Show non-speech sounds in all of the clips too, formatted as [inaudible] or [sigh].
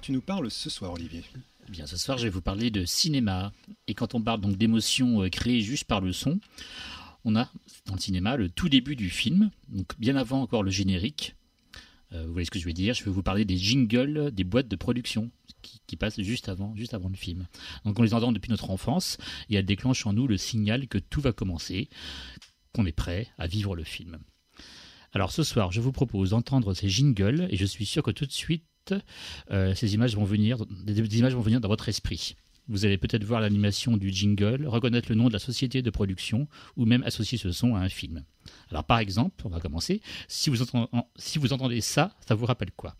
tu nous parles ce soir, Olivier? Bien, ce soir, je vais vous parler de cinéma. Et quand on parle donc d'émotions euh, créées juste par le son, on a dans le cinéma le tout début du film, donc bien avant encore le générique. Euh, vous voyez ce que je veux dire Je vais vous parler des jingles des boîtes de production qui, qui passent juste avant, juste avant le film. Donc on les entend depuis notre enfance et elles déclenchent en nous le signal que tout va commencer, qu'on est prêt à vivre le film. Alors ce soir, je vous propose d'entendre ces jingles et je suis sûr que tout de suite, euh, ces images vont venir, des, images vont venir dans votre esprit. Vous allez peut-être voir l'animation du jingle, reconnaître le nom de la société de production ou même associer ce son à un film. Alors par exemple, on va commencer. Si vous entendez ça, ça vous rappelle quoi?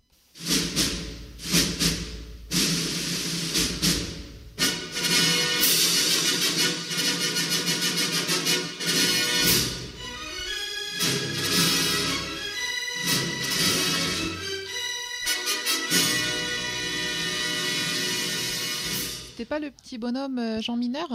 C'était pas le petit bonhomme euh, Jean Mineur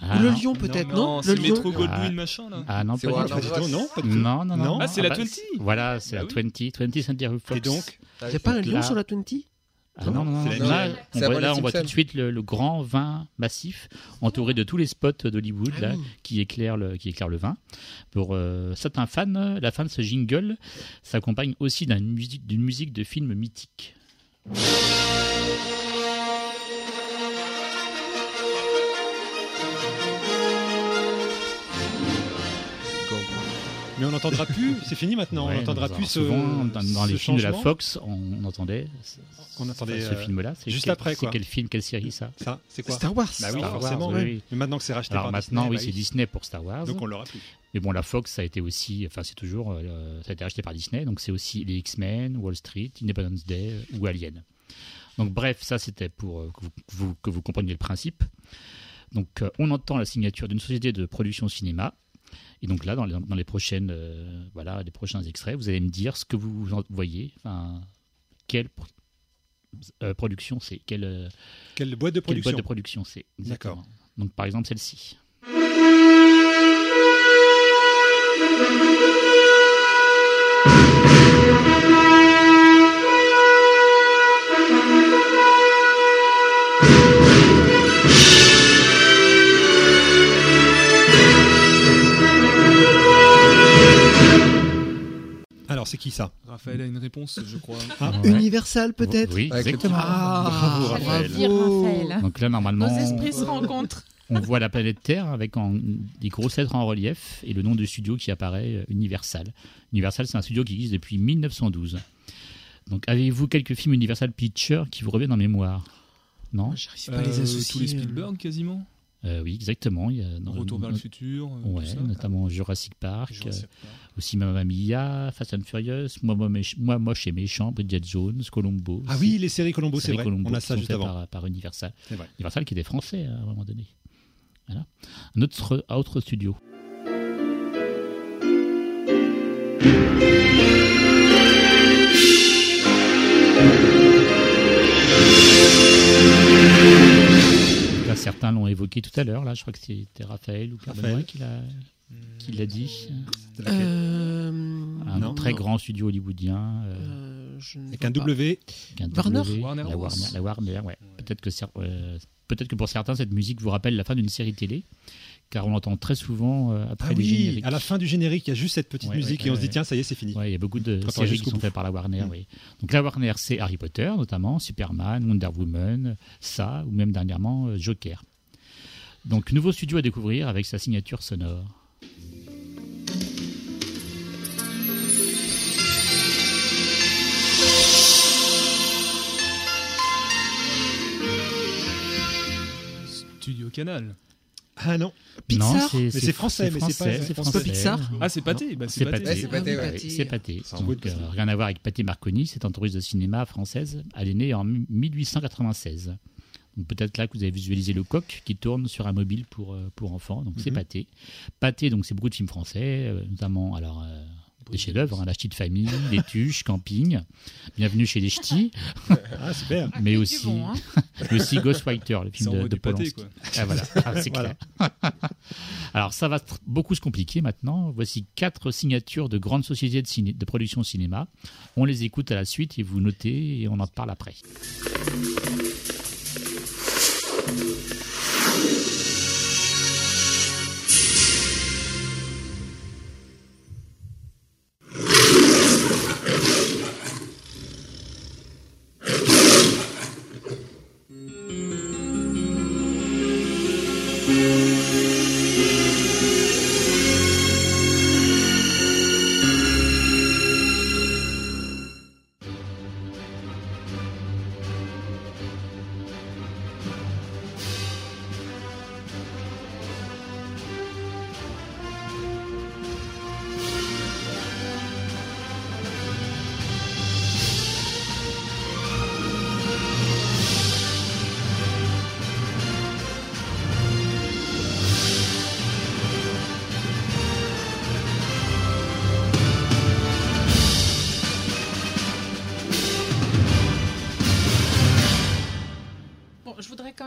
Ah, Ou le lion peut-être, non, non, non, Le lion. Metro Goldwyn Ah. machin là. Ah non, C'est pas du Pas tout. non pas du tout. Non, non, non. Non Ah, c'est la bah, 20 Voilà, c'est Ah la oui. 20, 20 Century Fox. Et donc Il n'y a pas un lion sur la 20 Ah non, non, non. Là, on voit, là, on voit tout de suite le, le grand vin massif entouré de tous les spots d'Hollywood Ah oui. qui, éclairent le, qui éclairent le vin. Pour euh, certains fans, la fin de ce jingle s'accompagne aussi d'une musique, d'une musique de film mythique. N'entendra plus, [laughs] c'est fini maintenant, Ouais, on n'entendra plus ce. souvent, dans, dans ce les films de la. Fox, on entendait ce, On entendait, ce euh, film-là. C'est juste quel- après, C'est quoi. quel film, quelle série ça Ça, c'est quoi Star Wars. Bah oui, Star Wars, forcément. oui. Mais maintenant que c'est racheté Alors par maintenant, Disney, oui, bah c'est Disney pour Star Wars. Donc on l'aura plus. Mais bon, la Fox, ça a été aussi, enfin, c'est toujours, euh, ça a été racheté par Disney, donc c'est aussi les X-Men, Wall Street, Independence Day euh, ou Alien. Donc bref, ça c'était pour euh, que, vous, que vous- que vous compreniez le principe. Donc euh, on entend la signature d'une société de production cinéma. Et donc là, dans les, dans les prochaines, euh, voilà, les prochains extraits, vous allez me dire ce que vous voyez, enfin, quelle euh, production c'est, quelle, euh, Quelle boîte de quelle production boîte de production c'est. D'accord. Donc par exemple celle-ci. C'est qui ça Raphaël a une réponse, je crois. [laughs] Ah, Ouais. Universal peut-être Oui, exactement. Ah, Bravo, Raphaël. veut dire Raphaël. Donc là, normalement, Nos esprits se rencontrent. on voit la planète Terre avec en- des grosses lettres en relief et le nom du studio qui apparaît, euh, Universal. Universal, c'est un studio qui existe depuis 1912. Donc, avez-vous quelques films Universal Pictures qui vous reviennent en mémoire? Non? J'arrive pas à les Euh, associer. tous les Spielberg quasiment. Euh, Oui, exactement. Il y a dans- Retour vers le futur. euh, Ouais, tout ça. notamment Jurassic Park, Jurassic euh, aussi Mamma Mia, Fast and Furious, Moi, moi, Méch- Moi, Moche et Méchant, Bridget Jones, Colombo. Ah oui, les séries Colombo, c'est vrai. Columbo On a ça juste avant. Par, par Universal. Vrai. Universal qui était français hein, à un moment donné. Voilà. Un autre, un autre studio. Certains l'ont évoqué tout à l'heure. Là, je crois que c'était Raphaël ou Pierre. Benoît qui l'a qui l'a dit. Euh, Un Non. très non. grand studio hollywoodien. euh, Euh, Avec un. W. avec un Warner W, Warner la. Warner, la Warner, ouais. Peut-être que, euh, peut-être que pour certains, cette musique vous rappelle la fin d'une série télé, car on l'entend très souvent euh, après Ah les oui, génériques. à la fin du générique, il y a juste cette petite Ouais, musique ouais, et on se dit tiens, ça y est, c'est fini. Ouais, il y a beaucoup de va séries qui sont faites par la Warner, Mm. oui. Donc la Warner, c'est Harry Potter, notamment, Superman, Wonder Woman, ça, ou même dernièrement euh, Joker. Donc nouveau studio à découvrir avec sa signature sonore. Studio Canal. Ah non, Pixar Non, Mais c'est français, mais c'est pas- français. français. Pixar Ah, c'est pâté. Bah, c'est C'est pâté. c'est pâté, ouais. C'est Donc, euh, rien à voir avec Pâté Marconi, c'est entreprise de cinéma française. Elle est née en 1896. Donc peut-être là que vous avez visualisé le coq qui tourne sur un mobile pour, euh, pour enfants. Donc c'est Mhm. Pâté. Pâté, donc c'est beaucoup de films français, euh, notamment alors euh, Des chefs-d'œuvre, hein, La Ch'ti de famille, [laughs] Les Tuches, Camping, Bienvenue chez les Ch'tis, Ah, super. [laughs] mais aussi, bon, hein. [laughs] aussi Ghostwriter, le film de, de Polanski. Ah, voilà, Ah, c'est Voilà. clair. Alors ça va beaucoup se compliquer maintenant. Voici quatre signatures de grandes sociétés de, ciné- de production cinéma. On les écoute à la suite et vous notez et on en parle après.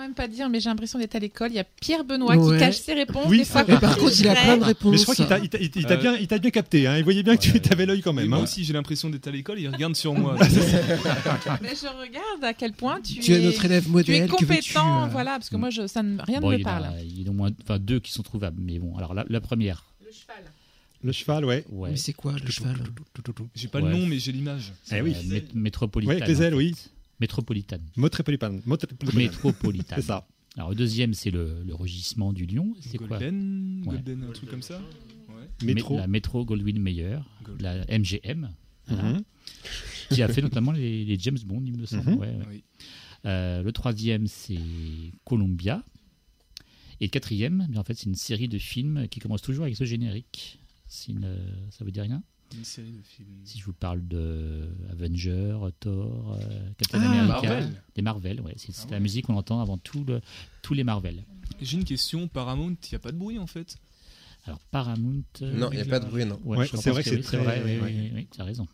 Même pas dire, mais j'ai l'impression d'être à l'école. Il y a Pierre Benoît Ouais. qui cache ses réponses. Oui. Et par contre, il a plein de réponses. Mais je crois qu'il t'a, il t'a- il t'a- il t'a Euh, bien, il t'a bien capté. Hein. Il voyait bien que tu avais l'œil quand Et même. moi hein. aussi, j'ai l'impression d'être à l'école, il regarde sur moi. [laughs] Mais je regarde à quel point tu, Tu es notre élève tu es modèle. que veux-tu, compétent. euh, Voilà, parce que moi, je, ça ne, rien Bon, ne me il, parle. a, il y en a au moins enfin, deux qui sont trouvables. Mais bon, alors la, la première. Le cheval. Le cheval, ouais. Ouais. Mais c'est quoi le cheval J'ai pas Ouais. le nom, mais j'ai l'image. C'est Eh oui. la mét- métropolitane. Ouais, avec les en ailes, fait. oui. Métropolitane. Motripolipan. Métropolitane. C'est ça. Alors le deuxième, c'est le, le rugissement du lion. C'est quoi Golden, Ouais. Golden, un truc comme ça. Ouais. Métro. Mé- La métro Goldwyn Mayer, Gold- la MGM, voilà, Mhm. qui a fait notamment les, les James Bond, il me semble. Mhm. ouais, ouais. Oui. Euh, le troisième, c'est Columbia. Et le quatrième, en fait, c'est une série de films qui commence toujours avec ce générique. Une, euh, ça vous dit rien? Une série de films. Si je vous parle de Avenger, Thor, euh, Captain Ah, America, Marvel. des Marvel, ouais, c'est Ah la musique qu'on entend avant tout le- tous les Marvel. J'ai une question, Paramount, il n'y a pas de bruit en fait? Alors Paramount. euh, Non, il n'y a pas de bruit, non. Ouais, Ouais, c'est vrai que oui, c'est très- vrai, oui, oui, tu as raison.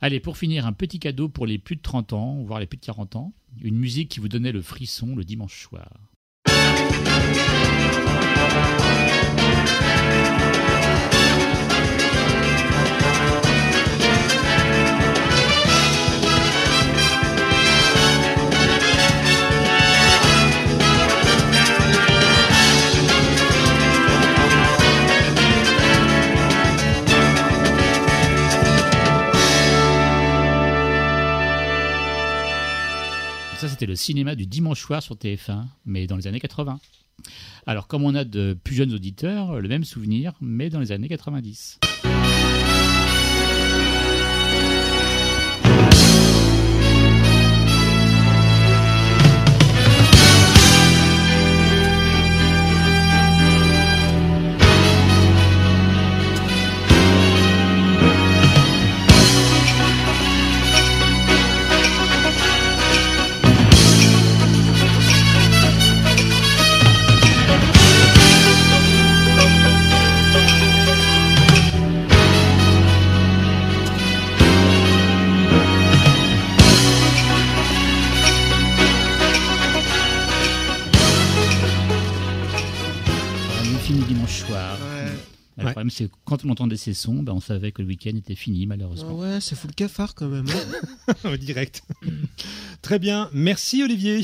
Allez, pour finir, un petit cadeau pour les plus de 30 ans, voire les plus de 40 ans. Une musique qui vous donnait le frisson le dimanche soir. Cinéma du dimanche soir sur TF1, mais dans les années 80. Alors, comme on a de plus jeunes auditeurs, le même souvenir, mais dans les années 90. Problème, c'est que quand on entendait ces sons, ben, on savait que le week-end était fini, Ah malheureusement. ouais, ça fout le cafard quand même. hein. [laughs] Direct. Très bien. Merci Olivier.